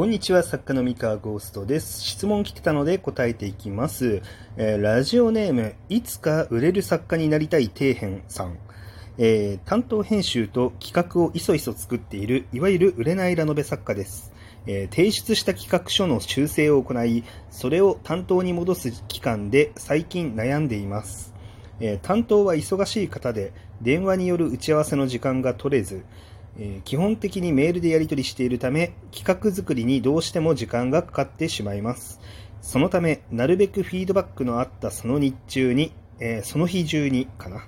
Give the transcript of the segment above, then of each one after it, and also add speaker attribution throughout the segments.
Speaker 1: こんにちは、作家の三河ゴーストです。質問来てたので答えていきます。えー、ラジオネーム、いつか売れる作家になりたい底辺さん。えー、担当編集と企画をいそいそ作っている、いわゆる売れないラノベ作家です。えー、提出した企画書の修正を行い、それを担当に戻す期間で最近悩んでいます。え担当は忙しい方で、電話による打ち合わせの時間が取れず、えー、基本的にメールでやり取りしているため、企画作りにどうしても時間がかかってしまいます。そのため、なるべくフィードバックのあったその日中に、えー、その日中にかな、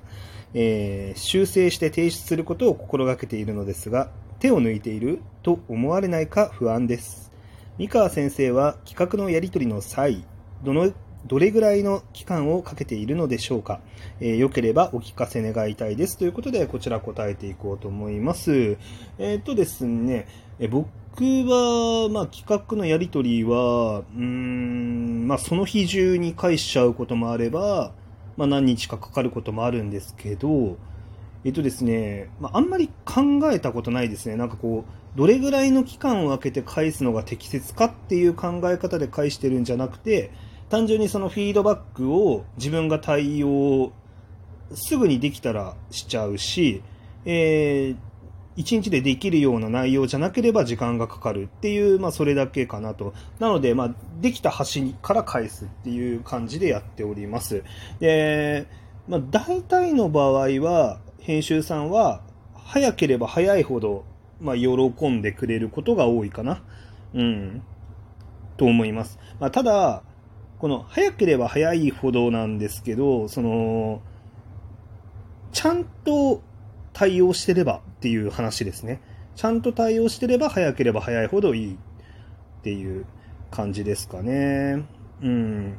Speaker 1: えー、修正して提出することを心がけているのですが、手を抜いていると思われないか不安です。三川先生は企画のやり取りの際、どのどれぐらいの期間をかけているのでしょうか、えー、よければお聞かせ願いたいです。ということで、こちら答えていこうと思います。えっ、とですね、え僕は、まあ、企画のやり取りは、うーん、まあ、その日中に返しちゃうこともあれば、まあ、何日かかかることもあるんですけど、えっとですね、まあ、あんまり考えたことないですね。なんかこう、どれぐらいの期間を空けて返すのが適切かっていう考え方で返してるんじゃなくて、単純にそのフィードバックを自分が対応すぐにできたらしちゃうし、えー、1日でできるような内容じゃなければ時間がかかるっていう、まあ、それだけかなと。なので、まあ、できた橋から返すっていう感じでやっております。で、まあ、大体の場合は、編集さんは、早ければ早いほど、まあ、喜んでくれることが多いかな。うん。と思います。まあ、ただ、この早ければ早いほどなんですけど、その、ちゃんと対応してればっていう話ですね。ちゃんと対応してれば早ければ早いほどいいっていう感じですかね。うん。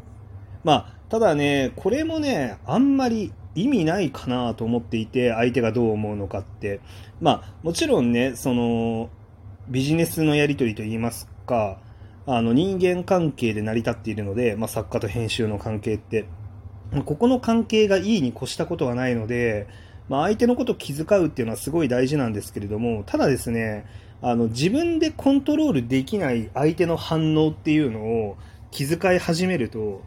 Speaker 1: まあ、ただね、これもね、あんまり意味ないかなと思っていて、相手がどう思うのかって。まあ、もちろんね、その、ビジネスのやり取りといいますか、あの人間関係で成り立っているので、まあ、作家と編集の関係って、ここの関係がいいに越したことはないので、まあ、相手のことを気遣うっていうのはすごい大事なんですけれども、ただですね、あの自分でコントロールできない相手の反応っていうのを気遣い始めると、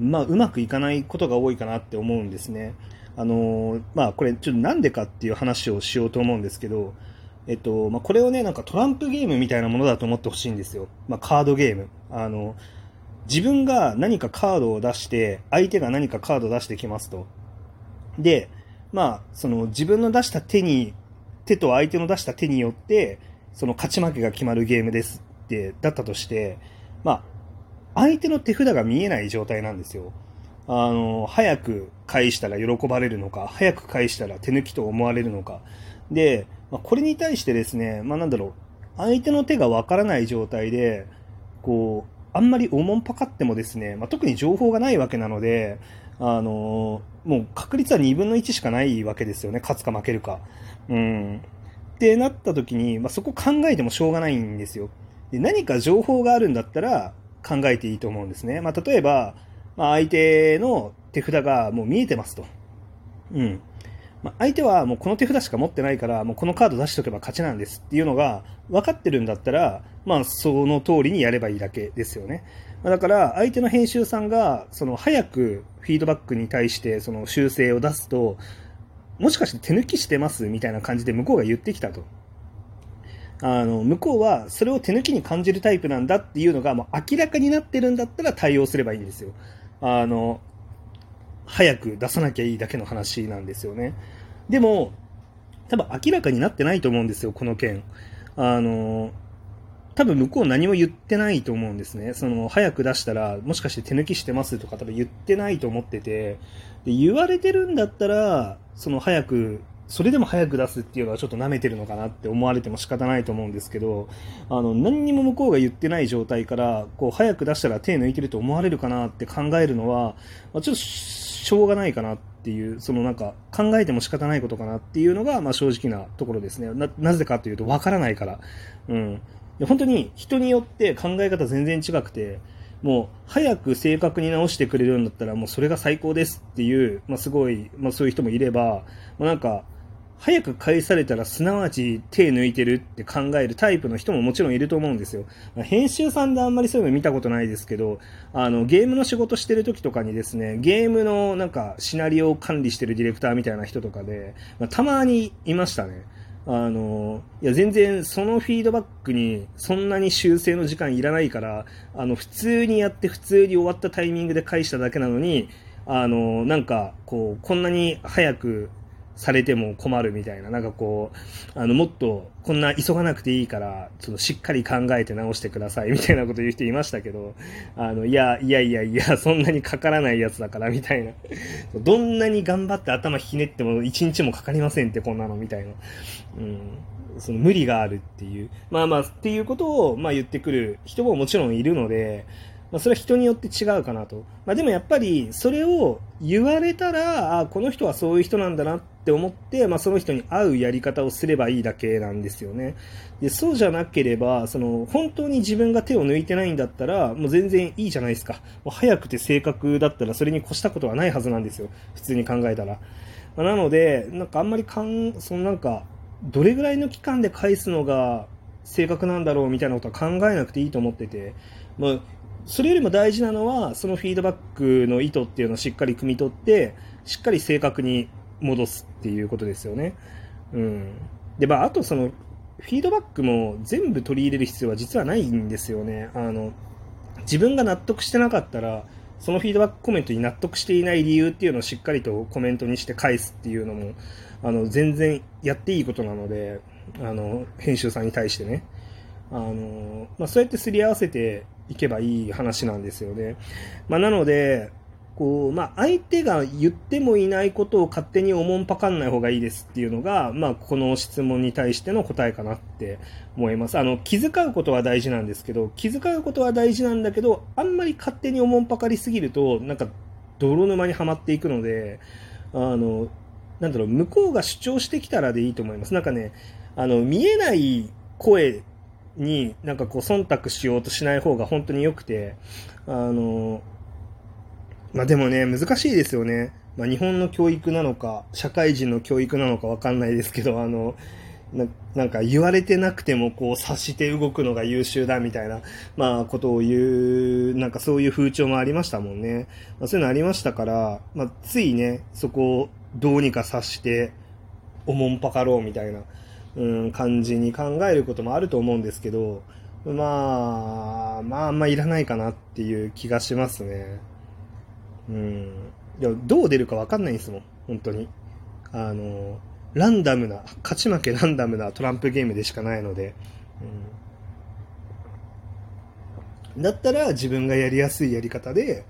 Speaker 1: まあ、うまくいかないことが多いかなって思うんですね。あのまあ、これちょっとなんでかっていう話をしようと思うんですけど、えっと、まあ、これをね、なんかトランプゲームみたいなものだと思ってほしいんですよ。まあ、カードゲーム。あの、自分が何かカードを出して、相手が何かカードを出してきますと。で、まあ、その自分の出した手に、手と相手の出した手によって、その勝ち負けが決まるゲームですって、だったとして、まあ、相手の手札が見えない状態なんですよ。あの、早く返したら喜ばれるのか、早く返したら手抜きと思われるのか。で、まあ、これに対してですね、まあ、なんだろう、相手の手がわからない状態で、こう、あんまりおもんぱかってもですね、まあ、特に情報がないわけなので、あのー、もう確率は2分の1しかないわけですよね、勝つか負けるか。うん。ってなった時に、まあ、そこ考えてもしょうがないんですよ。で何か情報があるんだったら考えていいと思うんですね。まあ、例えば、まあ、相手の手札がもう見えてますと。うん。まあ、相手はもうこの手札しか持ってないから、もうこのカード出しておけば勝ちなんですっていうのが分かってるんだったら、まあその通りにやればいいだけですよね。ま、だから相手の編集さんが、その早くフィードバックに対してその修正を出すと、もしかして手抜きしてますみたいな感じで向こうが言ってきたと。あの、向こうはそれを手抜きに感じるタイプなんだっていうのがもう明らかになってるんだったら対応すればいいんですよ。あの、早く出さなきゃいいだけの話なんですよね。でも、多分明らかになってないと思うんですよ、この件。あの、多分向こう何も言ってないと思うんですね。その、早く出したら、もしかして手抜きしてますとか多分言ってないと思ってて、で言われてるんだったら、その早くそれでも早く出すっていうのはちょっと舐めてるのかなって思われても仕方ないと思うんですけど、あの、何にも向こうが言ってない状態から、こう、早く出したら手抜いてると思われるかなって考えるのは、まあ、ちょっとしょうがないかなっていう、そのなんか、考えても仕方ないことかなっていうのが、まあ正直なところですね。な、なぜかというと、わからないから。うん。本当に人によって考え方全然違くて、もう早く正確に直してくれるんだったらもうそれが最高ですっていう、まあ、すごい、まあ、そういう人もいれば、まあ、なんか早く返されたらすなわち手抜いてるって考えるタイプの人ももちろんいると思うんですよ。編集さんであんまりそういうの見たことないですけど、あの、ゲームの仕事してる時とかにですね、ゲームのなんかシナリオを管理してるディレクターみたいな人とかで、まあ、たまにいましたね。あの、いや、全然そのフィードバックにそんなに修正の時間いらないから、あの、普通にやって普通に終わったタイミングで返しただけなのに、あの、なんか、こう、こんなに早くされても困るみたいな、なんかこう、あの、もっとこんな急がなくていいから、ちょっとしっかり考えて直してくださいみたいなこと言う人いましたけど、あの、いや、いやいやいや、そんなにかからないやつだからみたいな。どんなに頑張って頭ひねっても一日もかかりませんってこんなのみたいな。うん。その無理があるっていう。まあまあ、っていうことを、まあ言ってくる人ももちろんいるので、まあ、それは人によって違うかなと。まあ、でもやっぱり、それを言われたら、あこの人はそういう人なんだなって思って、まあ、その人に合うやり方をすればいいだけなんですよね。で、そうじゃなければ、その、本当に自分が手を抜いてないんだったら、もう全然いいじゃないですか。もう早くて正確だったら、それに越したことはないはずなんですよ。普通に考えたら。まあ、なので、なんかあんまりかん、そのなんか、どれぐらいの期間で返すのが正確なんだろうみたいなことは考えなくていいと思ってて、まあ、それよりも大事なのは、そのフィードバックの意図っていうのをしっかり汲み取って、しっかり正確に戻すっていうことですよね。うん。で、まあ、あとその、フィードバックも全部取り入れる必要は実はないんですよね。あの、自分が納得してなかったら、そのフィードバックコメントに納得していない理由っていうのをしっかりとコメントにして返すっていうのも、あの、全然やっていいことなので、あの、編集さんに対してね。あの、まあ、そうやってすり合わせていけばいい話なんですよね。まあ、なので、こう、まあ、相手が言ってもいないことを勝手におもんぱかんない方がいいですっていうのが、まあ、この質問に対しての答えかなって思います。あの、気遣うことは大事なんですけど、気遣うことは大事なんだけど、あんまり勝手におもんぱかりすぎると、なんか、泥沼にはまっていくので、あの、なんだろう、向こうが主張してきたらでいいと思います。なんかね、あの、見えない声になんかこう忖度しようとしない方が本当に良くて、あの、まあでもね、難しいですよね。まあ日本の教育なのか、社会人の教育なのかわかんないですけど、あの、ななんか言われてなくてもこう察して動くのが優秀だみたいな、まあことを言う、なんかそういう風潮もありましたもんね。まあ、そういうのありましたから、まあついね、そこをどうにか察して、おもんぱかろうみたいな。うん、感じに考えることもあると思うんですけど、まあ、まあ、あんまいらないかなっていう気がしますね。うん。いや、どう出るかわかんないんですもん、本当に。あの、ランダムな、勝ち負けランダムなトランプゲームでしかないので、うん。だったら自分がやりやすいやり方で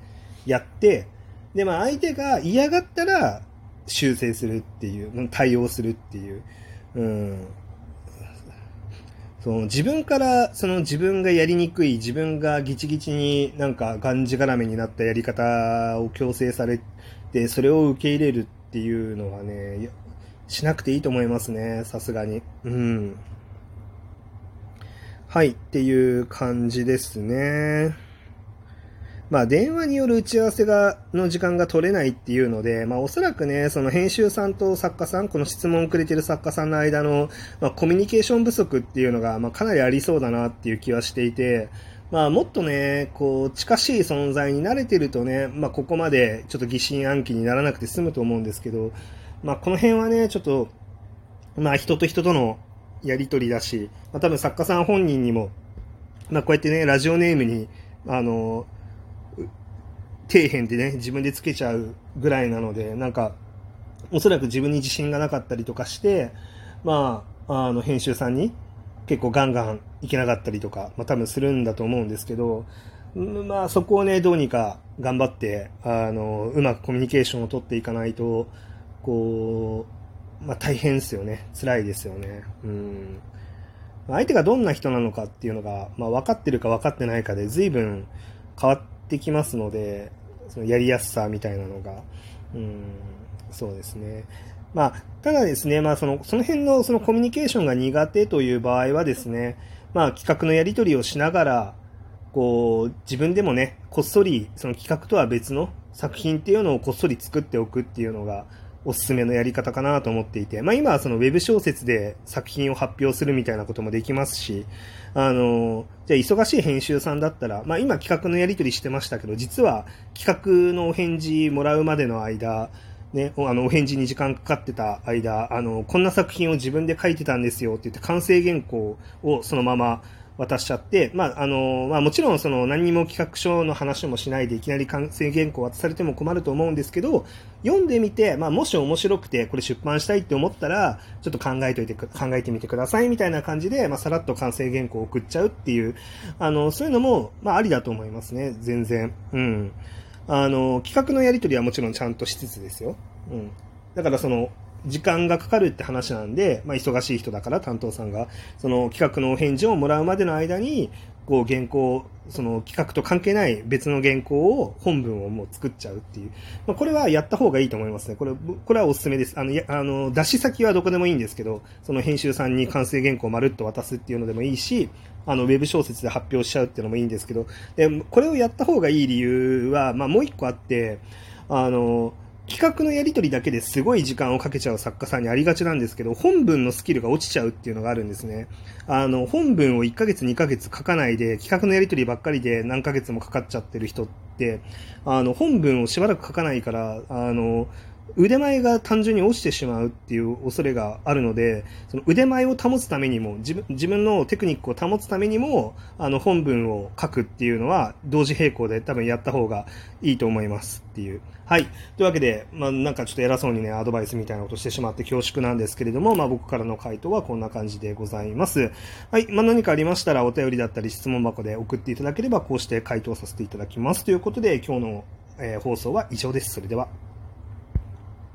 Speaker 1: やって、で、まあ相手が嫌がったら修正するっていう、対応するっていう。うん。その自分からその自分がやりにくい自分がギチギチになんかがんじがらめになったやり方を強制されてそれを受け入れるっていうのはねしなくていいと思いますね。さすがに。うん。はいっていう感じですねまあ、電話による打ち合わせが、の時間が取れないっていうので、まあ、おそらくね、その編集さんと作家さん、この質問をくれてる作家さんの間の、まあ、コミュニケーション不足っていうのが、まあ、かなりありそうだなっていう気はしていて、まあ、もっとね、こう、近しい存在に慣れてるとね、まあ、ここまでちょっと疑心暗鬼にならなくて済むと思うんですけど、まあ、この辺はね、ちょっと、まあ、人と人とのやりとりだし、まあ、多分作家さん本人にも、まあ、こうやってね、ラジオネームに、あの、底辺でね、自分でつけちゃうぐらいなので、なんか、おそらく自分に自信がなかったりとかして、まあ、あの、編集さんに結構ガンガンいけなかったりとか、まあ多分するんだと思うんですけど、まあそこをね、どうにか頑張って、あの、うまくコミュニケーションを取っていかないと、こう、まあ大変ですよね。辛いですよね。うん。相手がどんな人なのかっていうのが、まあ分かってるか分かってないかで随分変わってきますので、そのやりやすさみたいなのが、うん、そうですね。まあ、ただですね、まあ、その、その辺のそのコミュニケーションが苦手という場合はですね、まあ、企画のやり取りをしながら、こう、自分でもね、こっそり、その企画とは別の作品っていうのをこっそり作っておくっていうのが、おすすめのやり方かなと思っていて、まあ今はそのウェブ小説で作品を発表するみたいなこともできますし、あの、じゃあ忙しい編集さんだったら、まあ今企画のやり取りしてましたけど、実は企画のお返事もらうまでの間、ね、あの、お返事に時間かかってた間、あの、こんな作品を自分で書いてたんですよって言って完成原稿をそのまま渡しちゃって、まあ、あの、まあ、もちろんその何にも企画書の話もしないでいきなり完成原稿渡されても困ると思うんですけど、読んでみて、まあ、もし面白くてこれ出版したいって思ったら、ちょっと考えといて、考えてみてくださいみたいな感じで、まあ、さらっと完成原稿を送っちゃうっていう、あの、そういうのも、まあ、ありだと思いますね、全然。うん。あの、企画のやり取りはもちろんちゃんとしつつですよ。うん。だからその、時間がかかるって話なんで、まあ、忙しい人だから担当さんが、その企画のお返事をもらうまでの間に、こう原稿、その企画と関係ない別の原稿を、本文をもう作っちゃうっていう。まあ、これはやった方がいいと思いますね。これ、これはお勧めです。あの、やあの、出し先はどこでもいいんですけど、その編集さんに完成原稿をまるっと渡すっていうのでもいいし、あの、ウェブ小説で発表しちゃうっていうのもいいんですけど、で、これをやった方がいい理由は、まあ、もう一個あって、あの、企画のやり取りだけですごい時間をかけちゃう作家さんにありがちなんですけど、本文のスキルが落ちちゃうっていうのがあるんですね。あの、本文を1ヶ月2ヶ月書かないで、企画のやり取りばっかりで何ヶ月もかかっちゃってる人って、あの、本文をしばらく書かないから、あの、腕前が単純に落ちてしまうっていう恐れがあるので、その腕前を保つためにも、自分自分のテクニックを保つためにも、あの本文を書くっていうのは同時並行で多分やった方がいいと思いますっていう。はい。というわけで、まあなんかちょっと偉そうにね、アドバイスみたいなことしてしまって恐縮なんですけれども、まあ僕からの回答はこんな感じでございます。はい。まあ何かありましたらお便りだったり質問箱で送っていただければこうして回答させていただきます。ということで今日の、えー、放送は以上です。それでは。